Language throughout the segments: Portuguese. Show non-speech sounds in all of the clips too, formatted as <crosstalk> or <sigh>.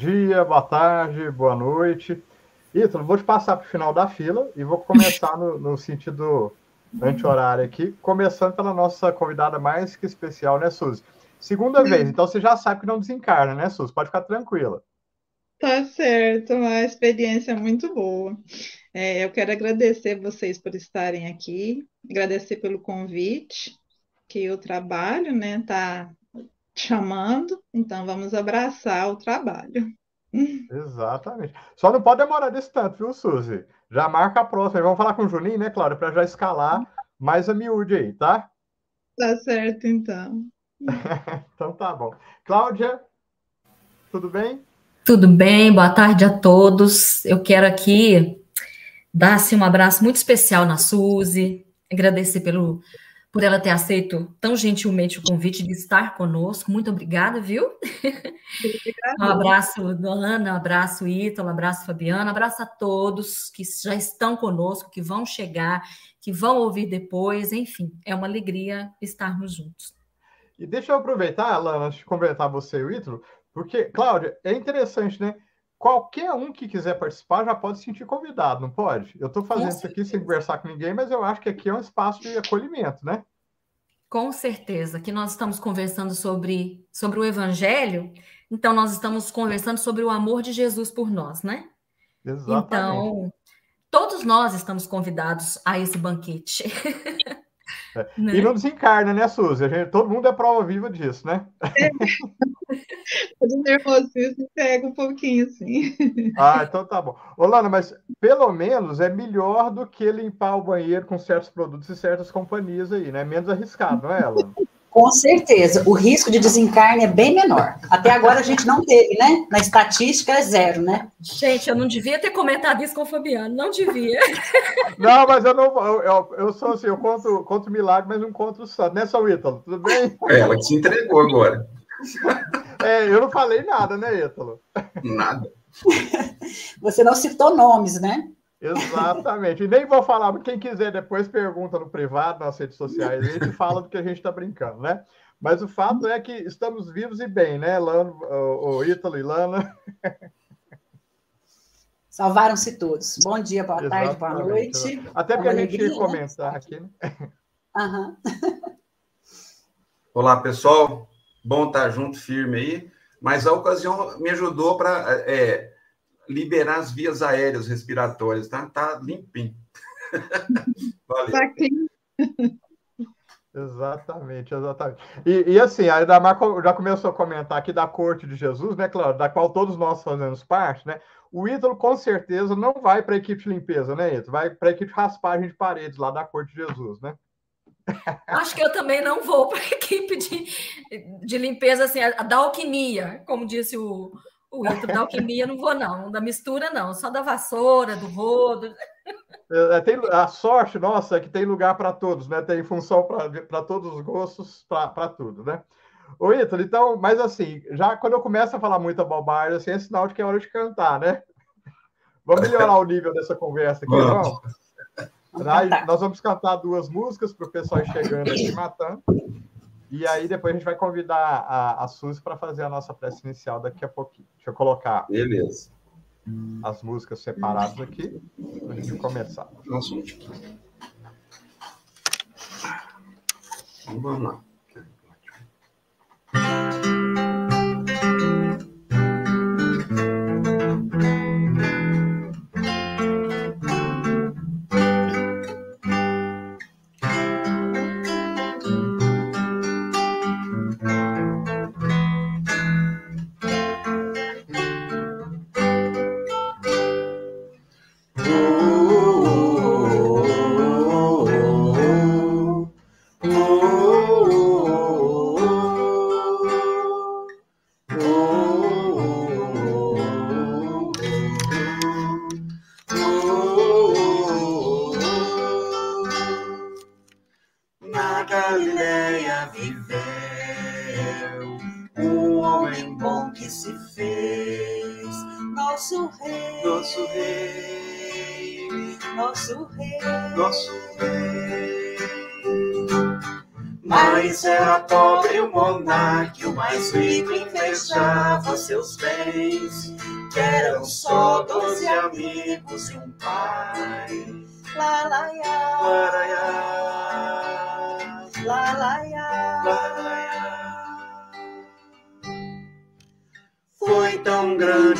dia, boa tarde, boa noite. Ítalo, vou te passar para o final da fila e vou começar no, no sentido anti-horário aqui, começando pela nossa convidada mais que especial, né, Suzy? Segunda vez, então você já sabe que não desencarna, né, Suzy? Pode ficar tranquila. Tá certo, uma experiência muito boa. É, eu quero agradecer vocês por estarem aqui, agradecer pelo convite, que o trabalho, né, tá chamando, então vamos abraçar o trabalho. Exatamente. Só não pode demorar desse tanto, viu, Suzy? Já marca a próxima. Vamos falar com o Juninho, né, Cláudia, para já escalar mais a miúde aí, tá? Tá certo, então. <laughs> então tá bom. Cláudia, tudo bem? Tudo bem, boa tarde a todos. Eu quero aqui dar assim, um abraço muito especial na Suzy, agradecer pelo por ela ter aceito tão gentilmente o convite de estar conosco. Muito obrigada, viu? Um abraço, Ana, um abraço, Ítalo, um abraço, Fabiana, um abraço a todos que já estão conosco, que vão chegar, que vão ouvir depois. Enfim, é uma alegria estarmos juntos. E deixa eu aproveitar, Alana, antes de conversar você e o Ítalo, porque, Cláudia, é interessante, né? Qualquer um que quiser participar já pode se sentir convidado, não pode? Eu estou fazendo isso aqui sem conversar com ninguém, mas eu acho que aqui é um espaço de acolhimento, né? Com certeza, que nós estamos conversando sobre, sobre o Evangelho, então nós estamos conversando sobre o amor de Jesus por nós, né? Exatamente. Então, todos nós estamos convidados a esse banquete. <laughs> É. Né? E não desencarna, né, Suzy? Gente, todo mundo é prova viva disso, né? É. O nervosismo pega um pouquinho, assim. Ah, então tá bom. Olana, mas pelo menos é melhor do que limpar o banheiro com certos produtos e certas companhias aí, né? Menos arriscado, não é, Alana? Com certeza, o risco de desencarne é bem menor. Até agora a gente não teve, né? Na estatística é zero, né? Gente, eu não devia ter comentado isso com o Fabiano, não devia. <laughs> Não, mas eu não. Eu, eu, eu sou assim, eu conto, conto milagre, mas não conto o santo, né, São Ítalo? Tudo bem? É, ela se entregou agora. <laughs> É, eu não falei nada, né, Ítalo? Nada. <laughs> Você não citou nomes, né? Exatamente. E nem vou falar, quem quiser depois pergunta no privado, nas redes sociais, a gente <laughs> fala do que a gente está brincando, né? Mas o fato é que estamos vivos e bem, né, Lano, o, Ítalo e Lana? <laughs> Salvaram-se todos. Bom dia, boa Exatamente. tarde, boa noite. Até porque a gente ia comentar aqui, né? Uhum. <laughs> Olá, pessoal. Bom estar junto, firme aí. Mas a ocasião me ajudou para é, liberar as vias aéreas respiratórias, tá? Tá limpinho. <laughs> Valeu. Tá Exatamente, exatamente. E, e assim, a Idamar já começou a comentar aqui da corte de Jesus, né, claro, da qual todos nós fazemos parte, né? O ídolo com certeza não vai para a equipe de limpeza, né, Ítalo? Vai para a equipe de raspagem de paredes lá da corte de Jesus, né? Acho que eu também não vou para a <laughs> equipe de, de limpeza, assim, a, da alquimia, como disse o, o outro da alquimia não vou, não. Da mistura, não. Só da vassoura, do rodo. É, é tem, a sorte nossa é que tem lugar para todos, né? Tem função para todos os gostos, para tudo, né? Ô, Ítalo, então, mas assim, já quando eu começo a falar muita bobagem, assim, é sinal de que é hora de cantar, né? <laughs> Vamos melhorar o nível dessa conversa aqui, vamos? Nós vamos cantar duas músicas para o pessoal chegando aqui matando. E aí depois a gente vai convidar a, a Suzy para fazer a nossa prece inicial daqui a pouquinho. Deixa eu colocar Beleza. as músicas separadas aqui para a gente começar. Nossa. Vamos lá.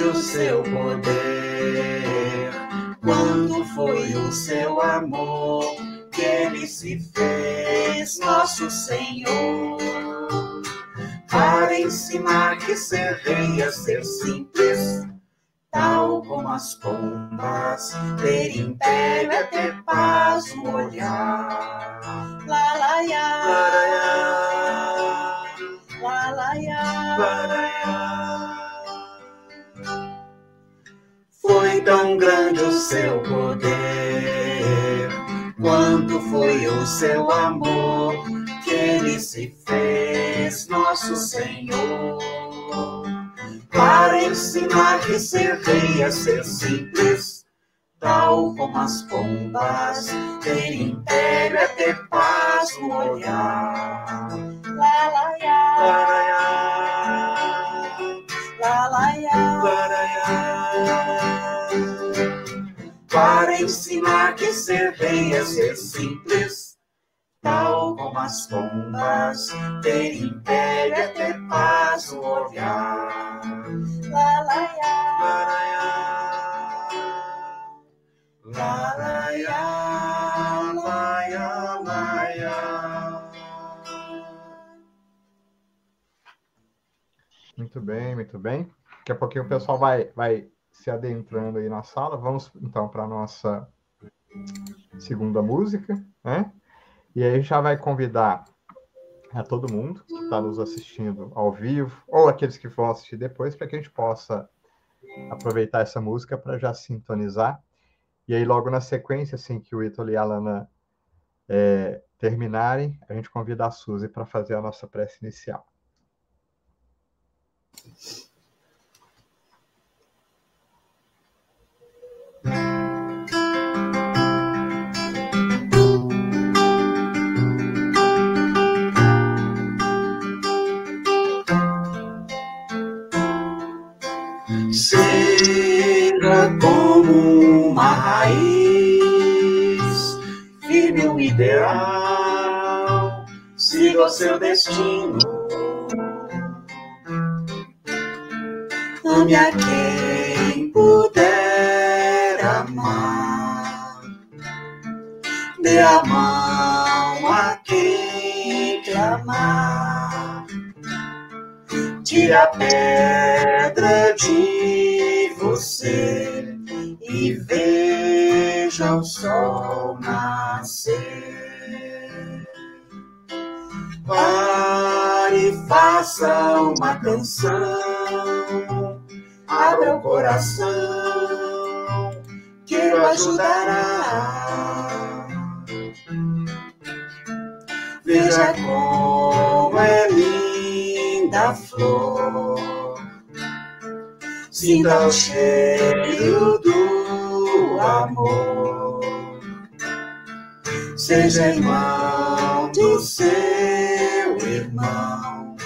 Grande o seu poder, quanto foi o seu amor, que ele se fez nosso Senhor. Para ensinar que ser rei é ser simples, tal como as pombas, ter império é ter paz no olhar. Lá, lá, ia, Laraiá, lá, lá, ia. Laraiá. Tão grande o seu poder, quanto foi o seu amor, que ele se fez nosso Senhor. Para ensinar que ser rei é ser simples, tal como as pombas, ter império é ter paz no olhar. Lá, lá, ia, Laraiá, lá, lá, ia. Laraiá. Para ensinar que ser rei é ser simples, tal como as pombas, ter império é ter paz no olhar. Lá, lá, laraiá, laia, laia. Muito bem, muito bem. Daqui a pouquinho o pessoal vai, vai se adentrando aí na sala. Vamos então para a nossa segunda música, né? E aí já vai convidar a todo mundo que está nos assistindo ao vivo, ou aqueles que vão assistir depois, para que a gente possa aproveitar essa música para já sintonizar. E aí, logo na sequência, assim que o Ítalo e a Lana é, terminarem, a gente convida a Suzy para fazer a nossa prece inicial. Seu destino. Ame a quem puder amar, dê a mão a quem clamar. Tire a pedra de ajudará. Veja como é linda a flor. Sinta o cheiro do amor. Seja irmão do seu irmão.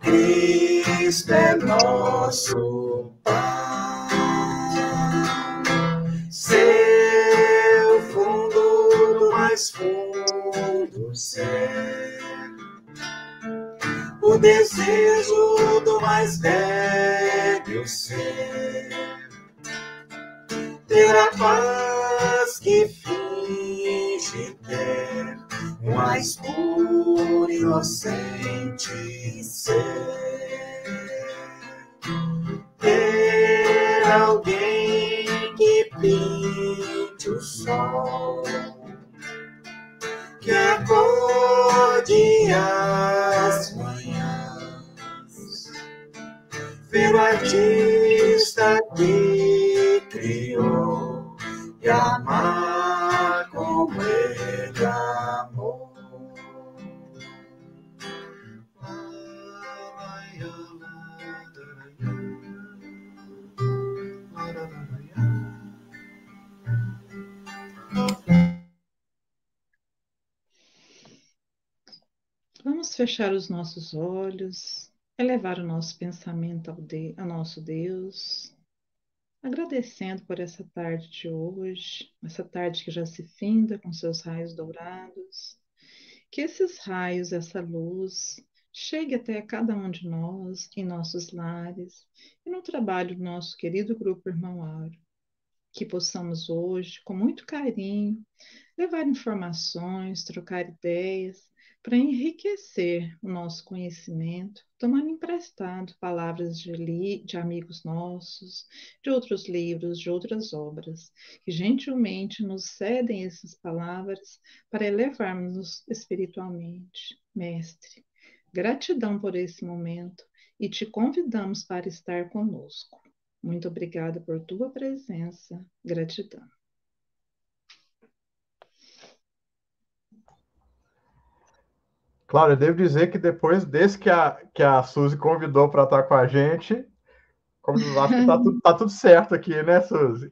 Cristo é nosso desejo do mais velho ser. Ter a paz que finge ter, o mais puro inocente ser. Ter alguém que pinte o sol que acorde as o artista que criou e amar como ele. Vamos Vamos fechar os nossos olhos, elevar o nosso pensamento ao, de, ao nosso Deus, agradecendo por essa tarde de hoje, essa tarde que já se finda com seus raios dourados. Que esses raios, essa luz, chegue até cada um de nós, em nossos lares e no trabalho do nosso querido grupo Irmão Aro. Que possamos hoje, com muito carinho, levar informações, trocar ideias para enriquecer o nosso conhecimento, tomando emprestado palavras de, de amigos nossos, de outros livros, de outras obras, que gentilmente nos cedem essas palavras para elevarmos-nos espiritualmente. Mestre, gratidão por esse momento e te convidamos para estar conosco. Muito obrigada por tua presença. Gratidão. Claro, eu devo dizer que depois desse que a, que a Suzy convidou para estar com a gente, como acho que está tudo, tá tudo certo aqui, né, Suzy?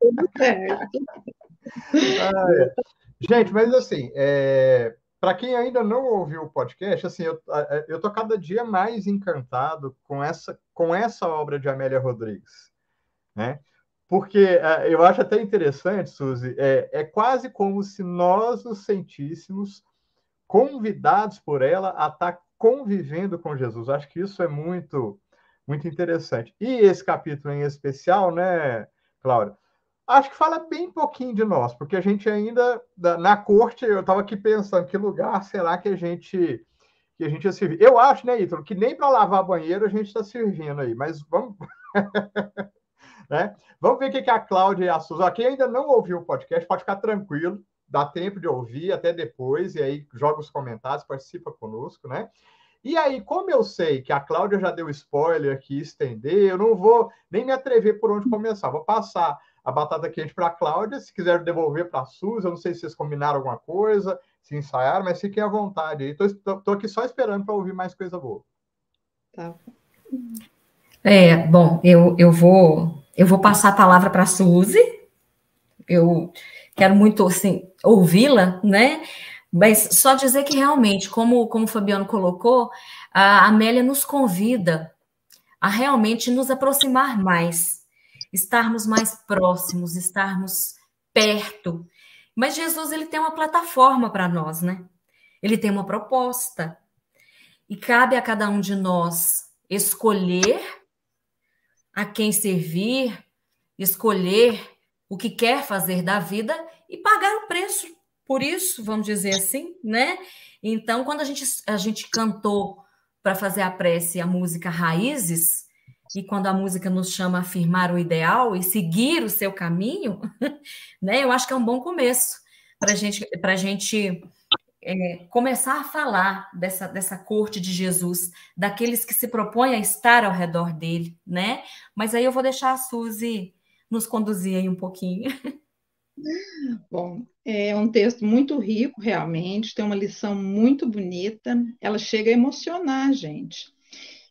Tudo certo. <laughs> ah, é. Gente, mas assim, é, para quem ainda não ouviu o podcast, assim, eu, eu tô cada dia mais encantado com essa, com essa obra de Amélia Rodrigues, né? Porque é, eu acho até interessante, Suzy, é, é quase como se nós nos sentíssemos convidados por ela a estar tá convivendo com Jesus. Acho que isso é muito, muito interessante. E esse capítulo em especial, né, Cláudia? Acho que fala bem pouquinho de nós, porque a gente ainda na corte, eu estava aqui pensando que lugar será que a gente que a gente ia servir. Eu acho, né, Ítalo, que nem para lavar banheiro a gente está servindo aí, mas vamos <laughs> né? Vamos ver o que a Cláudia e a Suzy. Quem ainda não ouviu o podcast, pode ficar tranquilo dá tempo de ouvir até depois, e aí joga os comentários, participa conosco, né? E aí, como eu sei que a Cláudia já deu spoiler aqui, estender, eu não vou nem me atrever por onde começar. Vou passar a batata quente para a Cláudia, se quiser devolver para a Suzy, eu não sei se vocês combinaram alguma coisa, se ensaiaram, mas fiquem à vontade. Estou aqui só esperando para ouvir mais coisa boa. Tá. É, bom, eu, eu vou eu vou passar a palavra para a Suzy. Eu quero muito assim ouvi-la, né? Mas só dizer que realmente, como, como o Fabiano colocou, a Amélia nos convida a realmente nos aproximar mais, estarmos mais próximos, estarmos perto. Mas Jesus ele tem uma plataforma para nós, né? Ele tem uma proposta. E cabe a cada um de nós escolher a quem servir, escolher o que quer fazer da vida e pagar o preço por isso, vamos dizer assim, né? Então, quando a gente, a gente cantou para fazer a prece a música Raízes, e quando a música nos chama a afirmar o ideal e seguir o seu caminho, <laughs> né? Eu acho que é um bom começo para gente, a gente é, começar a falar dessa, dessa corte de Jesus, daqueles que se propõem a estar ao redor dele, né? Mas aí eu vou deixar a Suzy nos conduzir aí um pouquinho. <laughs> Bom, é um texto muito rico, realmente, tem uma lição muito bonita, ela chega a emocionar a gente.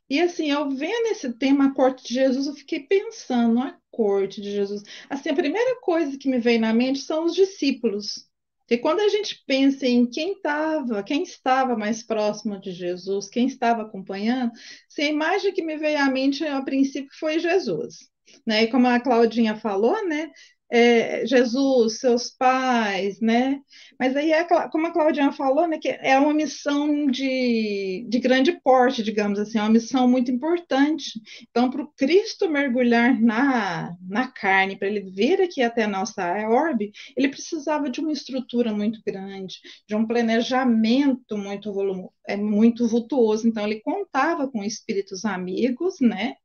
E assim, eu vendo esse tema, a corte de Jesus, eu fiquei pensando, a corte de Jesus. Assim, a primeira coisa que me veio na mente são os discípulos. E quando a gente pensa em quem estava, quem estava mais próximo de Jesus, quem estava acompanhando, assim, a imagem que me veio à mente a princípio foi Jesus. Né? E como a Claudinha falou, né? É, Jesus, seus pais, né? Mas aí, é, como a Claudiana falou, né, que é uma missão de, de grande porte, digamos assim, é uma missão muito importante. Então, para o Cristo mergulhar na, na carne, para ele vir aqui até a nossa orbe, ele precisava de uma estrutura muito grande, de um planejamento muito volumoso, é, muito vultuoso. Então, ele contava com espíritos amigos, né?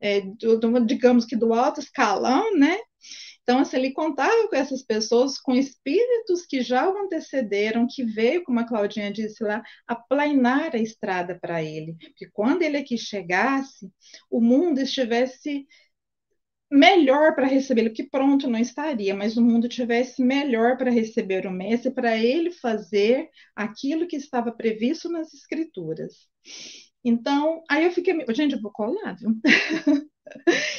É, digamos que do alto escalão, né? Então, assim, ele contava com essas pessoas, com espíritos que já o antecederam, que veio, como a Claudinha disse lá, aplanar a estrada para ele. Que quando ele aqui chegasse, o mundo estivesse melhor para recebê-lo, que pronto não estaria, mas o mundo tivesse melhor para receber o mestre, para ele fazer aquilo que estava previsto nas escrituras. Então, aí eu fiquei, gente, eu vou colar, viu? <laughs>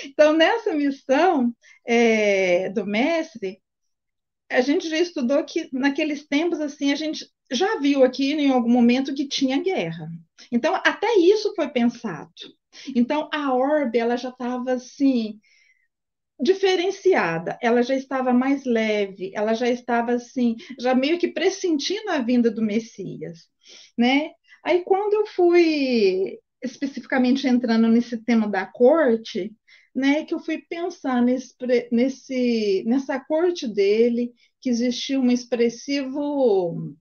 Então, nessa missão é, do mestre, a gente já estudou que naqueles tempos assim a gente já viu aqui em algum momento que tinha guerra. Então, até isso foi pensado. Então, a orbe, ela já estava assim, diferenciada, ela já estava mais leve, ela já estava assim, já meio que pressentindo a vinda do Messias, né? Aí, quando eu fui especificamente entrando nesse tema da corte, né, que eu fui pensar nesse, nesse, nessa corte dele, que existia um expressivo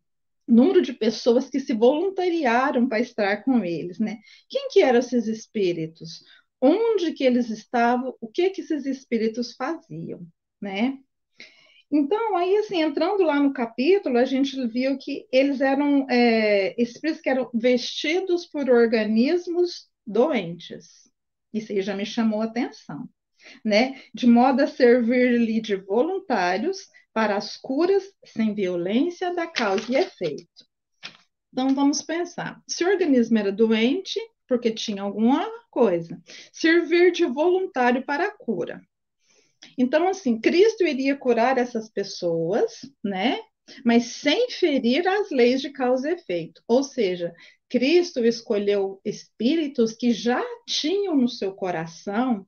número de pessoas que se voluntariaram para estar com eles, né? Quem que eram esses espíritos? Onde que eles estavam? O que que esses espíritos faziam, né? Então, aí, assim, entrando lá no capítulo, a gente viu que eles eram é, espíritos que eram vestidos por organismos doentes. Isso aí já me chamou a atenção, né? De modo a servir-lhe de voluntários para as curas sem violência da causa e efeito. Então, vamos pensar. Se o organismo era doente, porque tinha alguma coisa, servir de voluntário para a cura. Então, assim, Cristo iria curar essas pessoas, né? Mas sem ferir as leis de causa e efeito. Ou seja, Cristo escolheu espíritos que já tinham no seu coração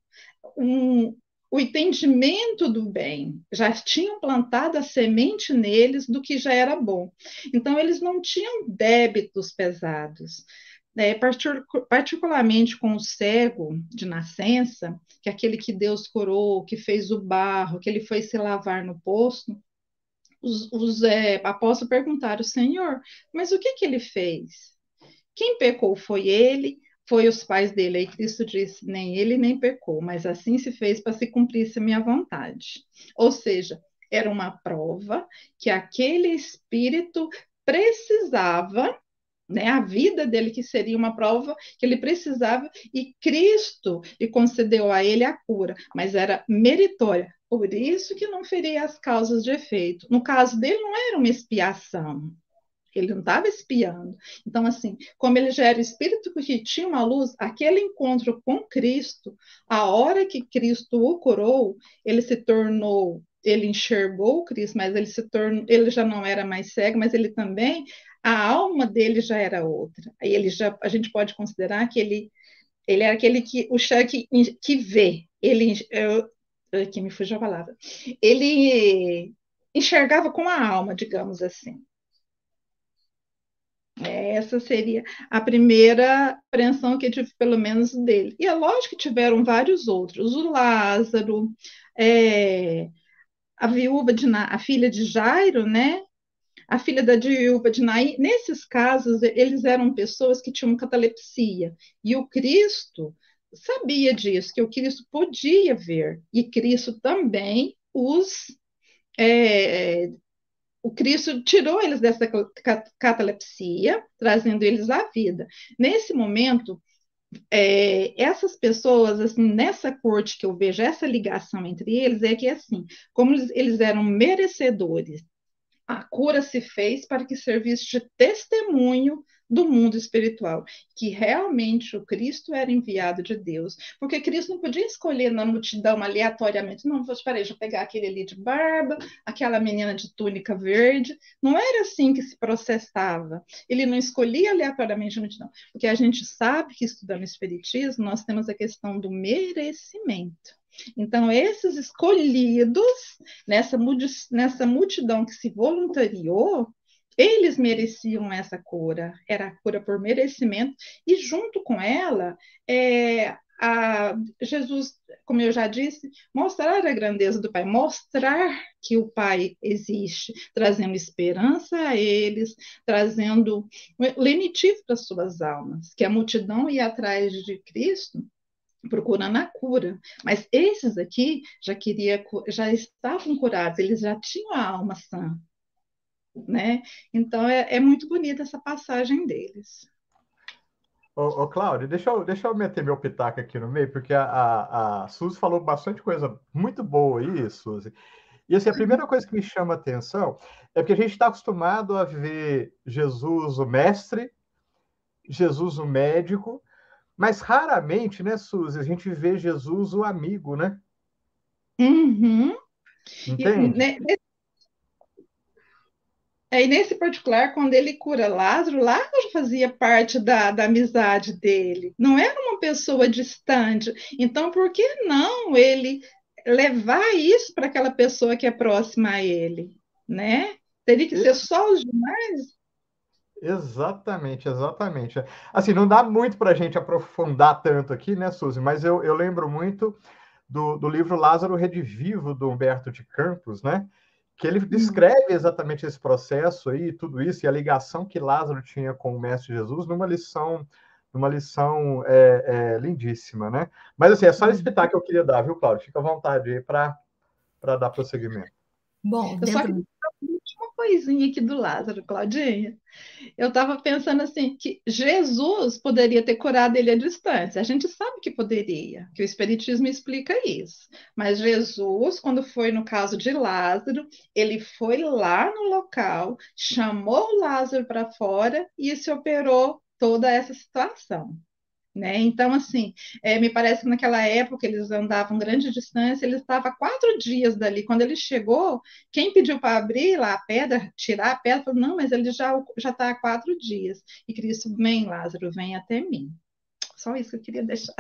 um, o entendimento do bem, já tinham plantado a semente neles do que já era bom. Então, eles não tinham débitos pesados. É, particularmente com o cego de nascença, que é aquele que Deus curou, que fez o barro, que ele foi se lavar no poço, os, os é, apóstolos perguntaram, Senhor, mas o que, que ele fez? Quem pecou foi ele foi os pais dele. Aí Cristo disse: nem ele nem pecou, mas assim se fez para se cumprisse a minha vontade. Ou seja, era uma prova que aquele espírito precisava, né, a vida dele que seria uma prova que ele precisava e Cristo lhe concedeu a ele a cura, mas era meritória. Por isso que não feria as causas de efeito. No caso dele não era uma expiação, ele não estava espiando. Então, assim, como ele já era espírito que tinha uma luz, aquele encontro com Cristo, a hora que Cristo o curou, ele se tornou, ele enxergou Cristo, mas ele se tornou, ele já não era mais cego, mas ele também, a alma dele já era outra. Aí ele já, a gente pode considerar que ele, ele era aquele que, o que, que vê, ele, eu, aqui me fugiu a palavra, ele enxergava com a alma, digamos assim. Essa seria a primeira apreensão que eu tive, pelo menos, dele. E é lógico que tiveram vários outros. O Lázaro, é, a viúva de a filha de Jairo, né? A filha da viúva de Naí. Nesses casos, eles eram pessoas que tinham catalepsia. E o Cristo sabia disso, que o Cristo podia ver. E Cristo também os é, o Cristo tirou eles dessa catalepsia, trazendo eles à vida. Nesse momento, é, essas pessoas, assim, nessa corte que eu vejo essa ligação entre eles, é que, assim, como eles, eles eram merecedores, a cura se fez para que servisse de testemunho do mundo espiritual, que realmente o Cristo era enviado de Deus, porque Cristo não podia escolher na multidão aleatoriamente, não, esperar, deixa eu pegar aquele ali de barba, aquela menina de túnica verde, não era assim que se processava, ele não escolhia aleatoriamente a multidão, porque a gente sabe que estudando Espiritismo, nós temos a questão do merecimento, então, esses escolhidos nessa, nessa multidão que se voluntariou, eles mereciam essa cura, era a cura por merecimento, e junto com ela, é, a Jesus, como eu já disse, mostrar a grandeza do Pai, mostrar que o Pai existe, trazendo esperança a eles, trazendo lenitivo para suas almas, que a multidão ia atrás de Cristo procurando a cura, mas esses aqui já queria, já estavam curados, eles já tinham a alma sã, né? Então é, é muito bonita essa passagem deles. Ô, ô Cláudio, deixa eu, deixa eu meter meu pitaco aqui no meio, porque a, a, a Suzy falou bastante coisa muito boa aí, Suzy. E assim, a primeira coisa que me chama a atenção é que a gente está acostumado a ver Jesus o mestre, Jesus o médico, mas raramente, né, Suzy, a gente vê Jesus o amigo, né? Uhum. Entende? E, né, e nesse particular, quando ele cura Lázaro, Lázaro fazia parte da, da amizade dele, não era uma pessoa distante. Então, por que não ele levar isso para aquela pessoa que é próxima a ele, né? Teria que ser só os demais? Exatamente, exatamente. Assim, não dá muito para a gente aprofundar tanto aqui, né, Suzy? Mas eu, eu lembro muito do, do livro Lázaro Redivivo, do Humberto de Campos, né? que ele descreve exatamente esse processo aí, tudo isso, e a ligação que Lázaro tinha com o Mestre Jesus numa lição, numa lição é, é, lindíssima, né? Mas assim, é só esse pitaco que eu queria dar, viu, Cláudio? Fica à vontade aí para dar prosseguimento. Bom, eu só queria uma coisinha aqui do Lázaro, Claudinha. Eu estava pensando assim, que Jesus poderia ter curado ele à distância. A gente sabe que poderia, que o Espiritismo explica isso. Mas Jesus, quando foi no caso de Lázaro, ele foi lá no local, chamou Lázaro para fora e se operou toda essa situação. Né? Então, assim, é, me parece que naquela época eles andavam grande distância, ele estava quatro dias dali. Quando ele chegou, quem pediu para abrir lá a pedra, tirar a pedra, falou: não, mas ele já está há quatro dias. E Cristo, vem, Lázaro, vem até mim. Só isso que eu queria deixar.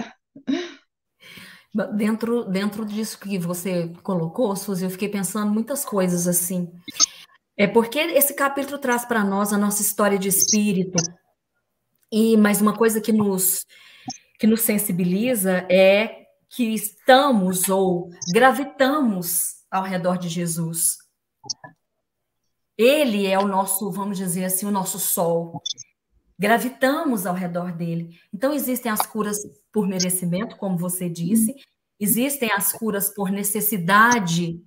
Dentro, dentro disso que você colocou, Suzy, eu fiquei pensando muitas coisas assim. É porque esse capítulo traz para nós a nossa história de espírito. E mais uma coisa que nos que nos sensibiliza é que estamos ou gravitamos ao redor de Jesus. Ele é o nosso, vamos dizer assim, o nosso sol. Gravitamos ao redor dele. Então, existem as curas por merecimento, como você disse, existem as curas por necessidade,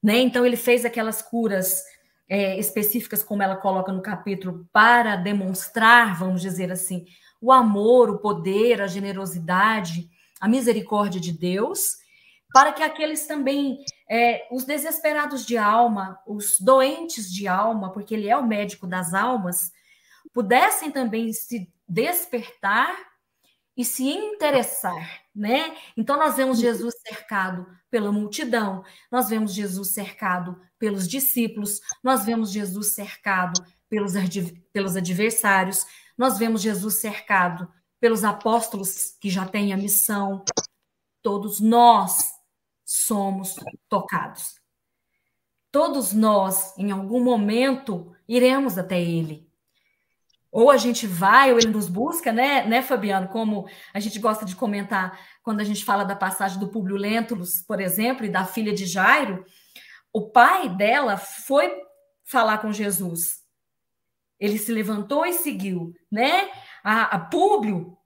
né? Então, ele fez aquelas curas é, específicas, como ela coloca no capítulo, para demonstrar, vamos dizer assim, o amor, o poder, a generosidade, a misericórdia de Deus, para que aqueles também, é, os desesperados de alma, os doentes de alma, porque ele é o médico das almas, pudessem também se despertar e se interessar, né? Então nós vemos Jesus cercado pela multidão, nós vemos Jesus cercado pelos discípulos, nós vemos Jesus cercado pelos, pelos adversários, nós vemos Jesus cercado pelos apóstolos que já têm a missão. Todos nós somos tocados. Todos nós, em algum momento, iremos até Ele. Ou a gente vai, ou ele nos busca, né, né, Fabiano? Como a gente gosta de comentar quando a gente fala da passagem do Públio Lentulus, por exemplo, e da filha de Jairo, o pai dela foi falar com Jesus. Ele se levantou e seguiu, né? A, a Públio,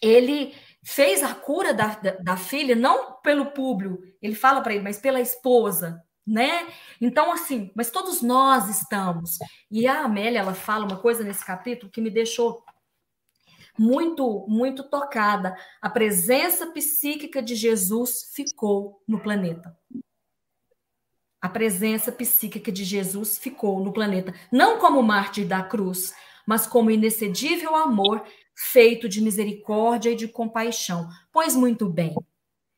ele fez a cura da, da, da filha, não pelo Públio, ele fala para ele, mas pela esposa, né? Então, assim, mas todos nós estamos. E a Amélia, ela fala uma coisa nesse capítulo que me deixou muito, muito tocada. A presença psíquica de Jesus ficou no planeta a presença psíquica de Jesus ficou no planeta, não como mártir da cruz, mas como inexcedível amor feito de misericórdia e de compaixão. Pois muito bem,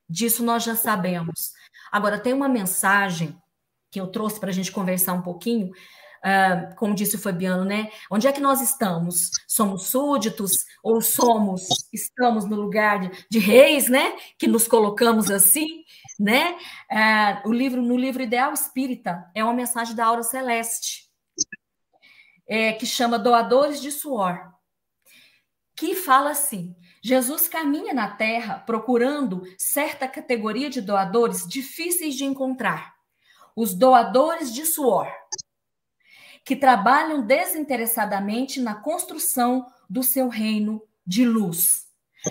disso nós já sabemos. Agora, tem uma mensagem que eu trouxe para a gente conversar um pouquinho, uh, como disse o Fabiano, né? Onde é que nós estamos? Somos súditos ou somos, estamos no lugar de, de reis, né? Que nos colocamos assim? Né? É, o livro no livro Ideal Espírita é uma mensagem da Aura Celeste é, que chama Doadores de Suor, que fala assim: Jesus caminha na Terra procurando certa categoria de doadores difíceis de encontrar, os doadores de suor, que trabalham desinteressadamente na construção do seu reino de luz.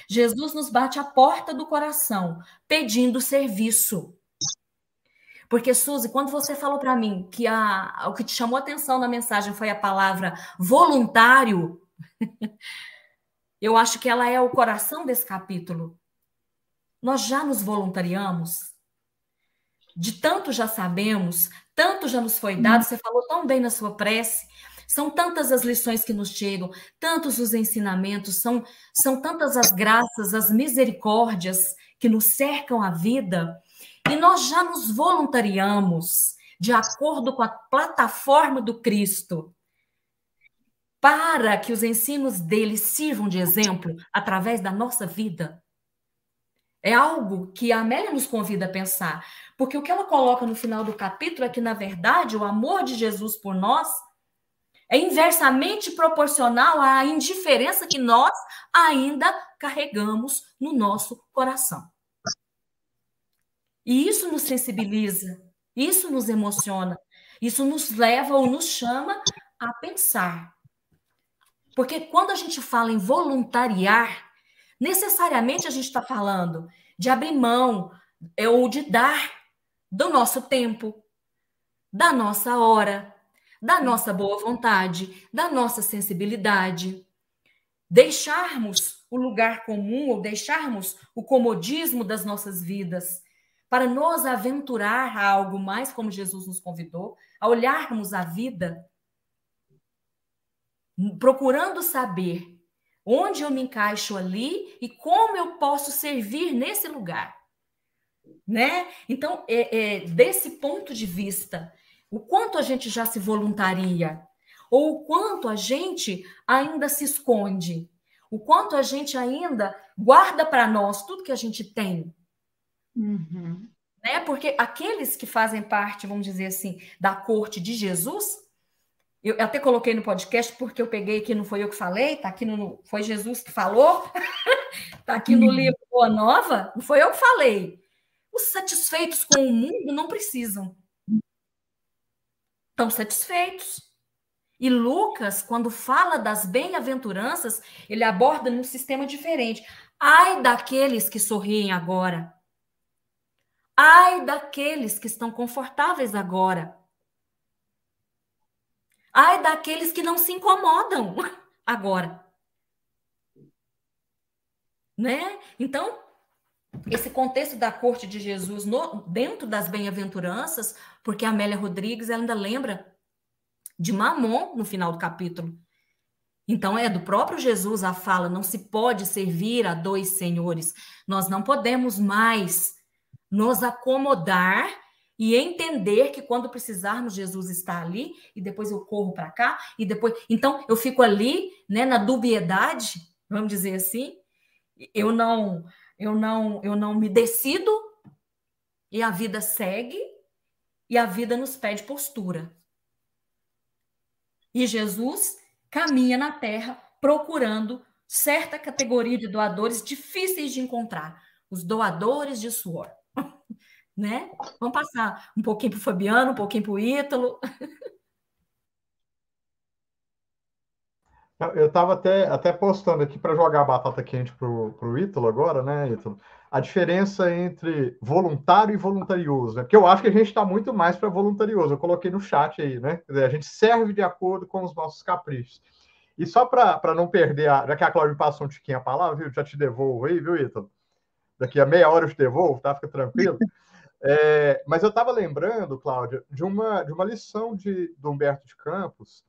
Jesus nos bate a porta do coração, pedindo serviço. Porque, Suzy, quando você falou para mim que a, o que te chamou atenção na mensagem foi a palavra voluntário, <laughs> eu acho que ela é o coração desse capítulo. Nós já nos voluntariamos. De tanto já sabemos, tanto já nos foi dado, você falou tão bem na sua prece, são tantas as lições que nos chegam, tantos os ensinamentos, são, são tantas as graças, as misericórdias que nos cercam a vida, e nós já nos voluntariamos, de acordo com a plataforma do Cristo, para que os ensinos dele sirvam de exemplo através da nossa vida. É algo que a Amélia nos convida a pensar, porque o que ela coloca no final do capítulo é que, na verdade, o amor de Jesus por nós é inversamente proporcional à indiferença que nós ainda carregamos no nosso coração. E isso nos sensibiliza, isso nos emociona, isso nos leva ou nos chama a pensar. Porque quando a gente fala em voluntariar, necessariamente a gente está falando de abrir mão é, ou de dar do nosso tempo, da nossa hora, da nossa boa vontade, da nossa sensibilidade. Deixarmos o lugar comum ou deixarmos o comodismo das nossas vidas para nos aventurar a algo mais, como Jesus nos convidou, a olharmos a vida, procurando saber onde eu me encaixo ali e como eu posso servir nesse lugar. Né? Então, é, é, desse ponto de vista, o quanto a gente já se voluntaria, ou o quanto a gente ainda se esconde, o quanto a gente ainda guarda para nós tudo que a gente tem. Uhum. Né? Porque aqueles que fazem parte, vamos dizer assim, da corte de Jesus, eu até coloquei no podcast porque eu peguei aqui, não foi eu que falei, tá aqui no. Foi Jesus que falou, <laughs> tá aqui no uhum. livro Boa Nova, não foi eu que falei. Os satisfeitos com o mundo não precisam estão satisfeitos. E Lucas, quando fala das bem-aventuranças, ele aborda num sistema diferente. Ai daqueles que sorriem agora. Ai daqueles que estão confortáveis agora. Ai daqueles que não se incomodam <laughs> agora. Né? Então, esse contexto da corte de Jesus no, dentro das bem-aventuranças, porque a Amélia Rodrigues ainda lembra de Mamon no final do capítulo. Então é do próprio Jesus a fala: não se pode servir a dois senhores. Nós não podemos mais nos acomodar e entender que quando precisarmos Jesus está ali e depois eu corro para cá e depois então eu fico ali, né, na dubiedade, vamos dizer assim. Eu não eu não, eu não me decido e a vida segue e a vida nos pede postura. E Jesus caminha na terra procurando certa categoria de doadores difíceis de encontrar, os doadores de suor. <laughs> né? Vamos passar um pouquinho para o Fabiano, um pouquinho para o Ítalo. <laughs> Eu estava até, até postando aqui para jogar a batata quente para o Ítalo agora, né, Ítalo? A diferença entre voluntário e voluntarioso, né? Porque eu acho que a gente está muito mais para voluntarioso. Eu coloquei no chat aí, né? Quer dizer, a gente serve de acordo com os nossos caprichos. E só para não perder, a, já que a Cláudia passou um tiquinho a palavra, viu? Já te devolvo aí, viu, Ítalo? Daqui a meia hora eu te devolvo, tá? Fica tranquilo. <laughs> É, mas eu estava lembrando, Cláudia, de uma, de uma lição de, de Humberto de Campos,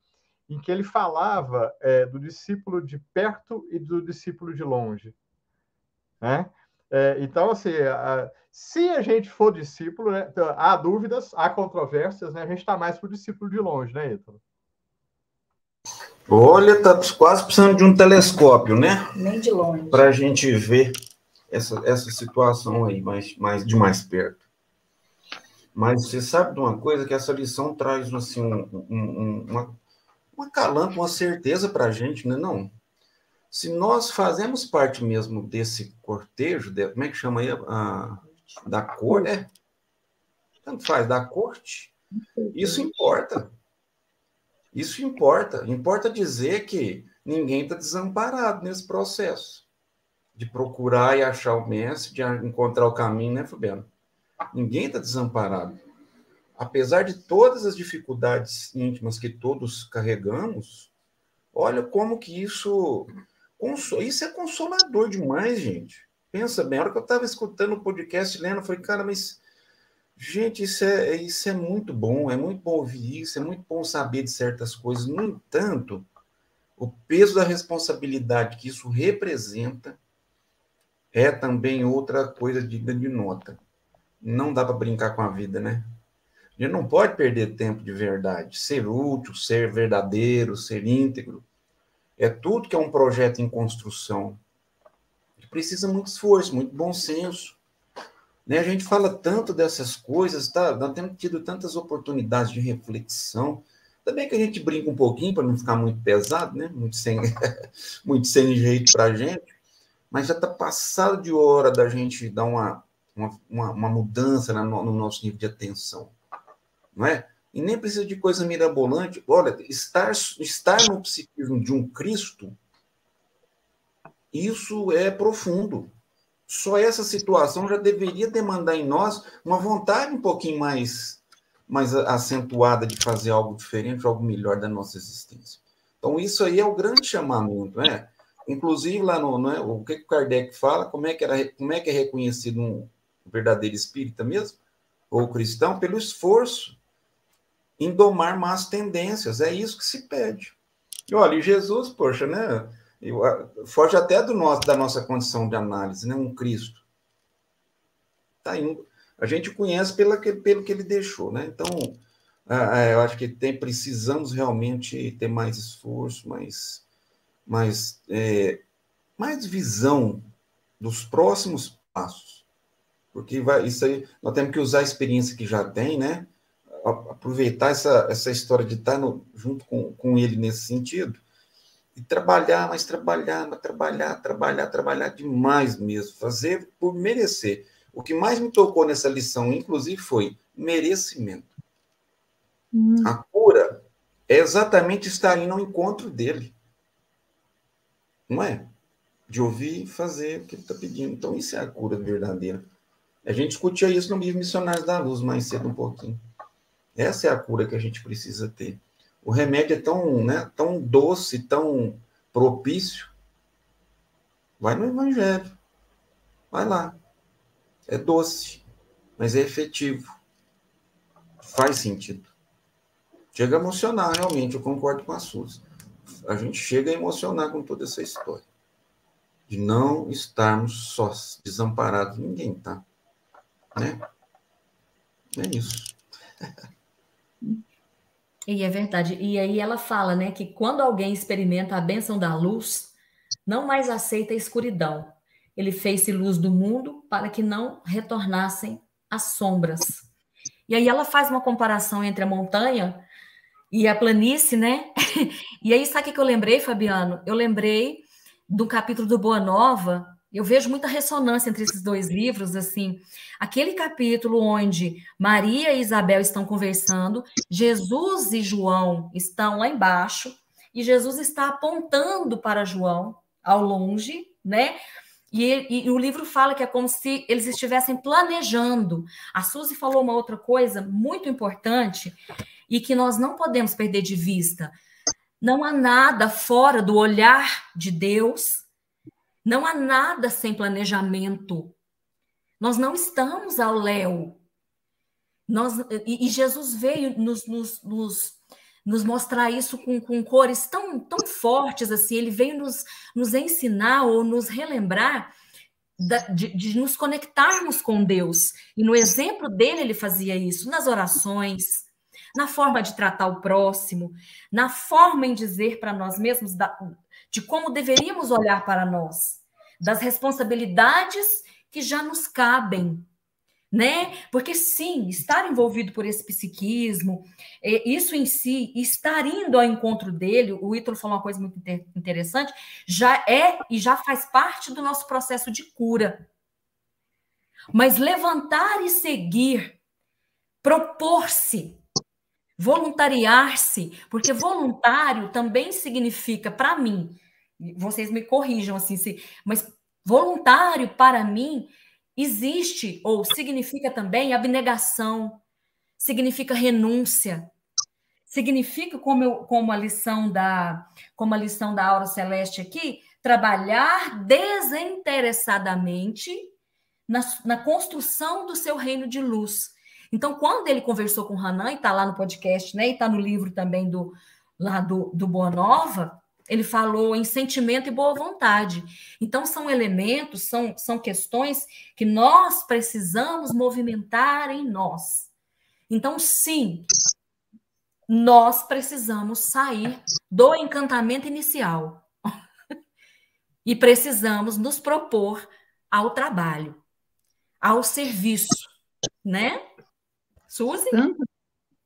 em que ele falava é, do discípulo de perto e do discípulo de longe. Né? É, então, assim, a, se a gente for discípulo, né, então, há dúvidas, há controvérsias, né? a gente está mais para o discípulo de longe, né, Ítalo? Olha, está quase precisando de um telescópio, né? Nem de longe. Para a gente ver essa, essa situação aí mais, mais, de mais perto. Mas você sabe de uma coisa que essa lição traz assim, um, um, uma, uma calampa, uma certeza para a gente, né? Não. Se nós fazemos parte mesmo desse cortejo, de, como é que chama aí? A, da cor, é? Tanto faz, da corte. Isso importa. Isso importa. Importa dizer que ninguém está desamparado nesse processo de procurar e achar o mestre, de encontrar o caminho, né, Fabiano? Ninguém está desamparado apesar de todas as dificuldades íntimas que todos carregamos, olha como que isso isso é consolador demais, gente. Pensa bem, a hora que eu estava escutando o podcast lendo, eu falei, cara, mas gente, isso é, isso é muito bom, é muito bom ouvir isso, é muito bom saber de certas coisas. No entanto, o peso da responsabilidade que isso representa é também outra coisa digna de nota. Não dá para brincar com a vida, né? A gente não pode perder tempo de verdade. Ser útil, ser verdadeiro, ser íntegro. É tudo que é um projeto em construção. Precisa muito esforço, muito bom senso. Né? A gente fala tanto dessas coisas, tá? nós temos tido tantas oportunidades de reflexão. Também que a gente brinca um pouquinho para não ficar muito pesado, né? muito, sem, <laughs> muito sem jeito para a gente, mas já está passado de hora da gente dar uma, uma, uma mudança no nosso nível de atenção. Não é? E nem precisa de coisa mirabolante. Olha, estar, estar no psiquismo de um Cristo, isso é profundo só essa situação já deveria demandar em nós uma vontade um pouquinho mais, mais acentuada de fazer algo diferente, algo melhor da nossa existência. Então, isso aí é o grande chamamento, né? Inclusive, lá no. Né, o que, que Kardec fala, como é que, era, como é, que é reconhecido um verdadeiro espírita mesmo, ou cristão, pelo esforço em domar más tendências. É isso que se pede. E olha, Jesus, poxa, né? Foge até do nosso, da nossa condição de análise, né? Um Cristo. Tá indo. A gente conhece pela, pelo que ele deixou, né? Então, eu acho que tem, precisamos realmente ter mais esforço, mais, mais, é, mais visão dos próximos passos. Porque vai, isso aí, nós temos que usar a experiência que já tem, né? Aproveitar essa, essa história de estar no, junto com, com ele nesse sentido e trabalhar, mas trabalhar, mas trabalhar, trabalhar, trabalhar demais mesmo, fazer por merecer. O que mais me tocou nessa lição, inclusive, foi merecimento. Hum. A cura é exatamente estar indo ao encontro dele. Não é? De ouvir e fazer o que ele está pedindo. Então, isso é a cura verdadeira. A gente discutia isso no livro Missionários da Luz mais cedo um pouquinho. Essa é a cura que a gente precisa ter. O remédio é tão, né, tão doce, tão propício. Vai no Evangelho. Vai lá. É doce, mas é efetivo. Faz sentido. Chega a emocionar, realmente, eu concordo com a Suzy. A gente chega a emocionar com toda essa história. De não estarmos sós, desamparados. Ninguém tá. Né? É isso. <laughs> E é verdade. E aí ela fala, né, que quando alguém experimenta a bênção da luz, não mais aceita a escuridão. Ele fez-se luz do mundo para que não retornassem as sombras. E aí ela faz uma comparação entre a montanha e a planície, né? <laughs> E aí sabe o que eu lembrei, Fabiano? Eu lembrei do capítulo do Boa Nova, eu vejo muita ressonância entre esses dois livros, assim. Aquele capítulo onde Maria e Isabel estão conversando, Jesus e João estão lá embaixo, e Jesus está apontando para João ao longe, né? E, e, o livro fala que é como se eles estivessem planejando. A Suzy falou uma outra coisa muito importante e que nós não podemos perder de vista. Não há nada fora do olhar de Deus não há nada sem planejamento. Nós não estamos ao léu. Nós, e, e Jesus veio nos, nos, nos, nos, mostrar isso com, com cores tão, tão fortes assim. Ele veio nos, nos ensinar ou nos relembrar de, de, nos conectarmos com Deus. E no exemplo dele, ele fazia isso nas orações, na forma de tratar o próximo, na forma em dizer para nós mesmos da, de como deveríamos olhar para nós das responsabilidades que já nos cabem, né? Porque sim, estar envolvido por esse psiquismo, isso em si, estar indo ao encontro dele, o Ítalo falou uma coisa muito interessante, já é e já faz parte do nosso processo de cura. Mas levantar e seguir, propor-se, voluntariar-se, porque voluntário também significa, para mim, vocês me corrijam assim, se, mas voluntário para mim existe ou significa também abnegação, significa renúncia, significa como, eu, como a lição da como a lição da aura celeste aqui, trabalhar desinteressadamente na, na construção do seu reino de luz. Então, quando ele conversou com Hanan, e está lá no podcast, né, e está no livro também do lá do, do Boa Nova, ele falou em sentimento e boa vontade. Então, são elementos, são, são questões que nós precisamos movimentar em nós. Então, sim, nós precisamos sair do encantamento inicial <laughs> e precisamos nos propor ao trabalho, ao serviço, né? Suzy? Tanto,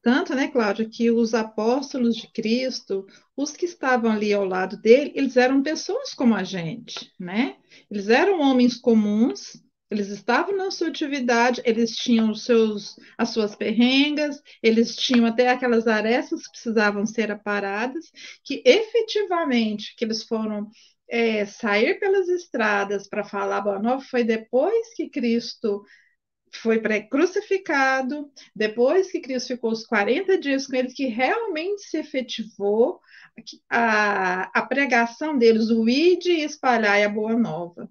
tanto, né, Cláudia, que os apóstolos de Cristo, os que estavam ali ao lado dele, eles eram pessoas como a gente, né? Eles eram homens comuns, eles estavam na sua atividade, eles tinham os seus, as suas perrengas, eles tinham até aquelas arestas que precisavam ser aparadas, que efetivamente que eles foram é, sair pelas estradas para falar boa nova foi depois que Cristo foi crucificado, depois que Cristo ficou os 40 dias com eles, que realmente se efetivou a, a pregação deles, o ide e espalhar a boa nova,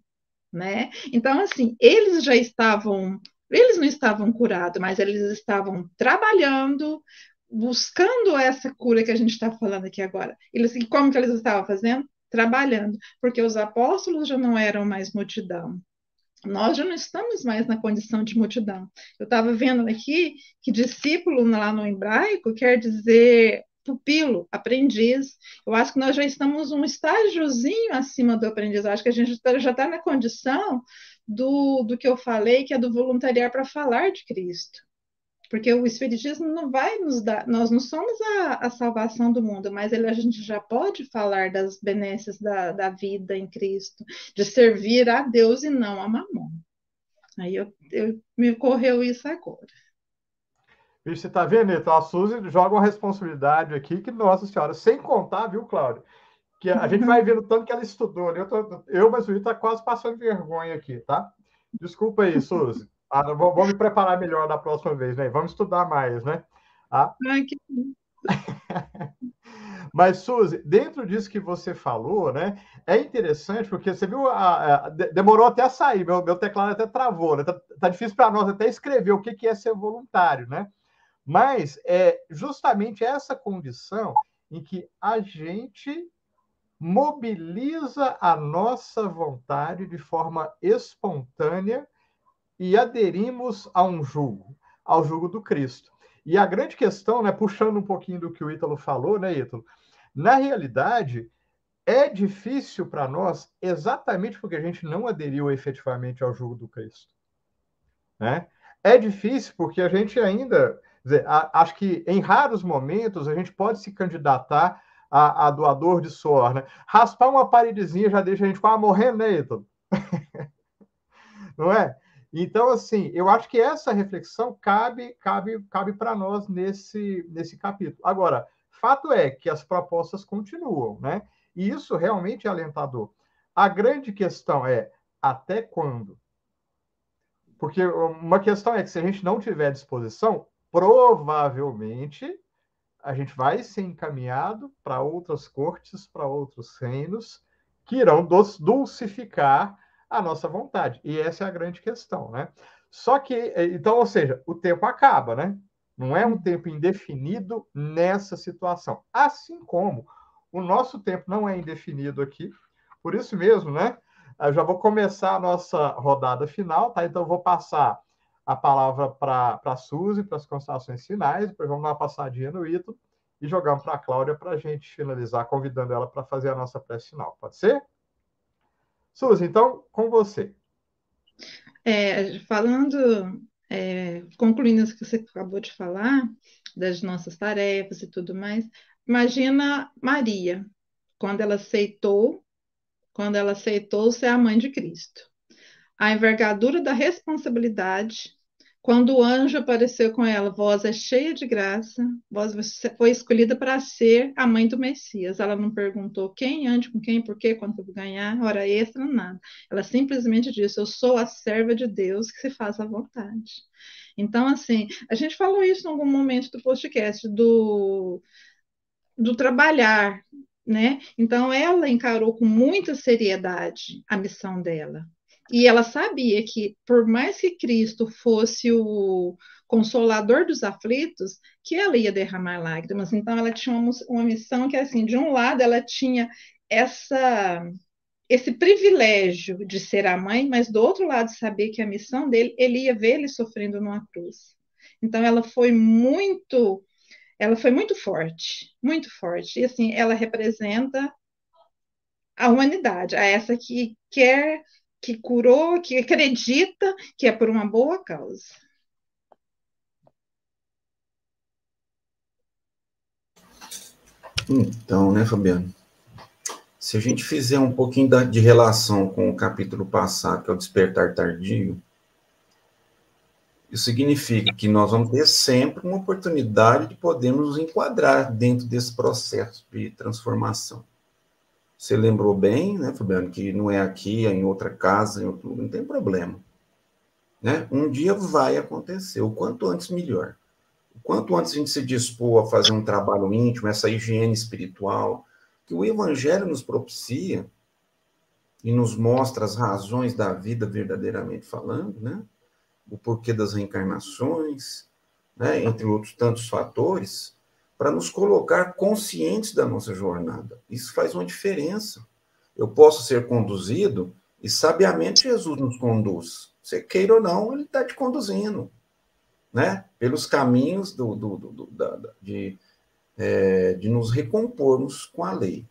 né? Então, assim, eles já estavam, eles não estavam curados, mas eles estavam trabalhando, buscando essa cura que a gente está falando aqui agora. Eles, como que eles estavam fazendo? Trabalhando, porque os apóstolos já não eram mais multidão, nós já não estamos mais na condição de multidão. Eu estava vendo aqui que discípulo lá no hebraico quer dizer pupilo, aprendiz. Eu acho que nós já estamos um estágiozinho acima do aprendiz. Eu acho que a gente tá, já está na condição do, do que eu falei, que é do voluntariar para falar de Cristo porque o Espiritismo não vai nos dar, nós não somos a, a salvação do mundo, mas ele, a gente já pode falar das benesses da, da vida em Cristo, de servir a Deus e não a mamon. Aí eu, eu, me ocorreu isso agora. Você está vendo, então a Suzy joga uma responsabilidade aqui que, nossa senhora, sem contar, viu, Cláudio? Que a gente vai vendo tanto que ela estudou. Né? Eu, tô, eu mas o está quase passando vergonha aqui, tá? Desculpa aí, Suzy. Ah, vamos me preparar melhor da próxima vez, né? Vamos estudar mais, né? Ah. Ai, que... <laughs> Mas, Suzy, dentro disso que você falou, né? É interessante porque você viu, a, a, demorou até a sair, meu, meu teclado até travou, né? Tá, tá difícil para nós até escrever o que, que é ser voluntário, né? Mas é justamente essa condição em que a gente mobiliza a nossa vontade de forma espontânea e aderimos a um jugo, ao jugo do Cristo. E a grande questão, né, puxando um pouquinho do que o Ítalo falou, né, Ítalo? Na realidade, é difícil para nós exatamente porque a gente não aderiu efetivamente ao jugo do Cristo. Né? É difícil porque a gente ainda, dizer, a, acho que em raros momentos a gente pode se candidatar a, a doador de suor. Né? Raspar uma paredezinha já deixa a gente quase morrendo, né, Ítalo? <laughs> não é? Então, assim, eu acho que essa reflexão cabe, cabe, cabe para nós nesse, nesse capítulo. Agora, fato é que as propostas continuam, né? E isso realmente é alentador. A grande questão é até quando? Porque uma questão é que se a gente não tiver disposição, provavelmente a gente vai ser encaminhado para outras cortes, para outros reinos, que irão dulcificar a nossa vontade. E essa é a grande questão, né? Só que, eh, então, ou seja, o tempo acaba, né? Não é um tempo indefinido nessa situação. Assim como o nosso tempo não é indefinido aqui, por isso mesmo, né? Eu já vou começar a nossa rodada final, tá? Então, eu vou passar a palavra para a Suzy, para as constatações finais, depois vamos dar uma passadinha no Ito e jogamos para a Cláudia para a gente finalizar, convidando ela para fazer a nossa prece final. Pode ser? Suzy, então, com você. É, falando, é, concluindo o que você acabou de falar, das nossas tarefas e tudo mais, imagina Maria, quando ela aceitou, quando ela aceitou ser a mãe de Cristo. A envergadura da responsabilidade quando o anjo apareceu com ela, vós é cheia de graça, vós foi escolhida para ser a mãe do Messias. Ela não perguntou quem, ande com quem, por quê, quanto eu vou ganhar, hora extra, nada. Ela simplesmente disse: Eu sou a serva de Deus que se faz à vontade. Então, assim, a gente falou isso em algum momento do podcast, do, do trabalhar, né? Então, ela encarou com muita seriedade a missão dela. E ela sabia que, por mais que Cristo fosse o consolador dos aflitos, que ela ia derramar lágrimas. Então, ela tinha uma, uma missão que, assim, de um lado, ela tinha essa esse privilégio de ser a mãe, mas do outro lado, saber que a missão dele, ele ia ver ele sofrendo numa cruz. Então ela foi muito, ela foi muito forte, muito forte. E assim, ela representa a humanidade, a essa que quer, que curou, que acredita que é por uma boa causa. Então, né, Fabiano? Se a gente fizer um pouquinho de relação com o capítulo passado, que é o despertar tardio, isso significa que nós vamos ter sempre uma oportunidade de podermos nos enquadrar dentro desse processo de transformação. Você lembrou bem, né, Fabiano, que não é aqui, é em outra casa, em outro lugar, não tem problema. Né? Um dia vai acontecer, o quanto antes melhor. O quanto antes a gente se dispor a fazer um trabalho íntimo, essa higiene espiritual, que o Evangelho nos propicia e nos mostra as razões da vida verdadeiramente falando, né? O porquê das reencarnações, né? entre outros tantos fatores, para nos colocar conscientes da nossa jornada. Isso faz uma diferença. Eu posso ser conduzido e sabiamente Jesus nos conduz. Você queira ou não, ele está te conduzindo, né? Pelos caminhos do, do, do da, de é, de nos recompormos com a lei.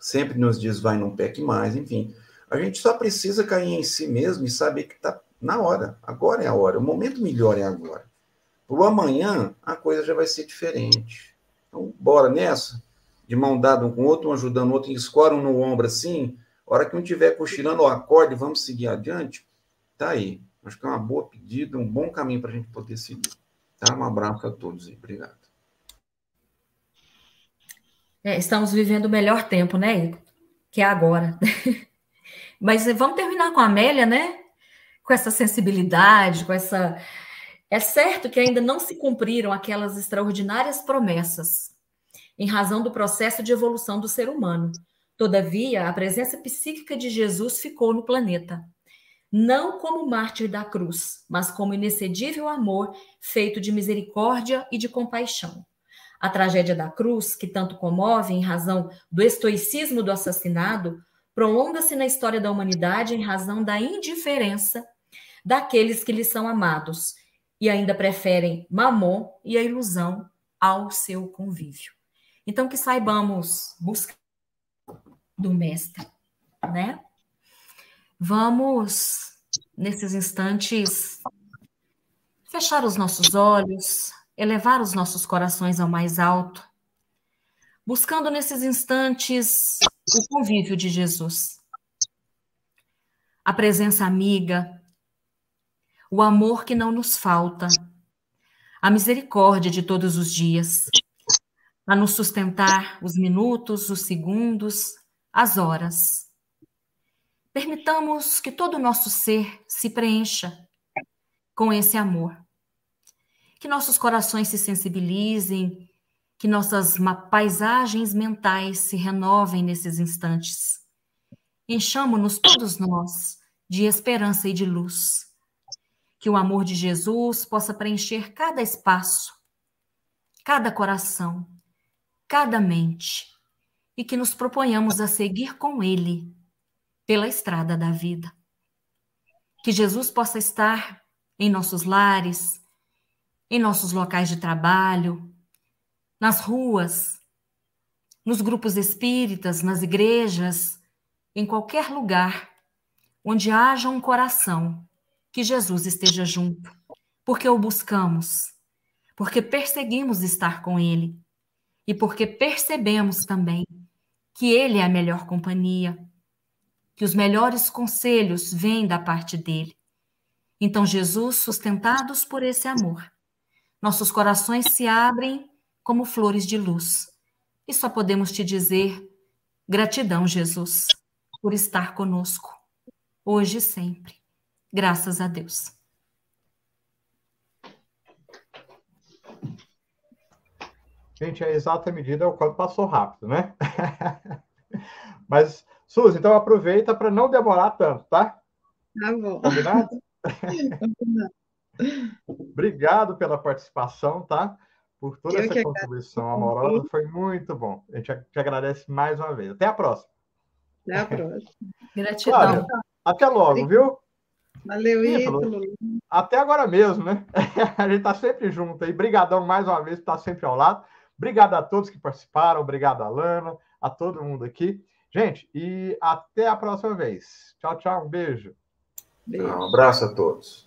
Sempre nos diz, vai, não peque mais, enfim. A gente só precisa cair em si mesmo e saber que está na hora. Agora é a hora. O momento melhor é agora. O amanhã, a coisa já vai ser diferente. Então, bora nessa. De mão dada um com o outro, um ajudando o outro, escora um no ombro assim. Hora que um estiver cochilando, acorde, vamos seguir adiante. Tá aí. Acho que é uma boa pedida, um bom caminho para a gente poder seguir. Tá? Um abraço a todos obrigado. É, estamos vivendo o melhor tempo, né, Que é agora. <laughs> Mas vamos terminar com a Amélia, né? Com essa sensibilidade, com essa. É certo que ainda não se cumpriram aquelas extraordinárias promessas, em razão do processo de evolução do ser humano. Todavia, a presença psíquica de Jesus ficou no planeta. Não como mártir da cruz, mas como inexcedível amor feito de misericórdia e de compaixão. A tragédia da cruz, que tanto comove em razão do estoicismo do assassinado, prolonga-se na história da humanidade em razão da indiferença daqueles que lhes são amados e ainda preferem mamon e a ilusão ao seu convívio. Então, que saibamos buscar do Mestre, né? Vamos, nesses instantes, fechar os nossos olhos, elevar os nossos corações ao mais alto, buscando nesses instantes o convívio de Jesus, a presença amiga, o amor que não nos falta, a misericórdia de todos os dias, a nos sustentar os minutos, os segundos, as horas. Permitamos que todo o nosso ser se preencha com esse amor que nossos corações se sensibilizem, que nossas paisagens mentais se renovem nesses instantes. Enchamo-nos todos nós de esperança e de luz. Que o amor de Jesus possa preencher cada espaço, cada coração, cada mente, e que nos proponhamos a seguir com Ele pela estrada da vida. Que Jesus possa estar em nossos lares, em nossos locais de trabalho, nas ruas, nos grupos espíritas, nas igrejas, em qualquer lugar onde haja um coração, que Jesus esteja junto, porque o buscamos, porque perseguimos estar com Ele e porque percebemos também que Ele é a melhor companhia, que os melhores conselhos vêm da parte dele. Então, Jesus, sustentados por esse amor, nossos corações se abrem como flores de luz. E só podemos te dizer gratidão, Jesus, por estar conosco, hoje e sempre. Graças a Deus. Gente, a exata medida é o quanto passou rápido, né? <laughs> Mas, Suzy, então aproveita para não demorar tanto, tá? Tá bom. Combinado? <laughs> Obrigado pela participação, tá? Por toda Eu essa contribuição amorosa, foi muito bom. A gente te agradece mais uma vez. Até a próxima. Até a próxima. Gratidão. até logo, viu? Valeu, Ítalo. Até agora mesmo, né? <laughs> A gente tá sempre junto aí. Brigadão mais uma vez por estar sempre ao lado. Obrigado a todos que participaram, obrigado a Lana, a todo mundo aqui. Gente, e até a próxima vez. Tchau, tchau, um beijo. Beijo. Um abraço a todos.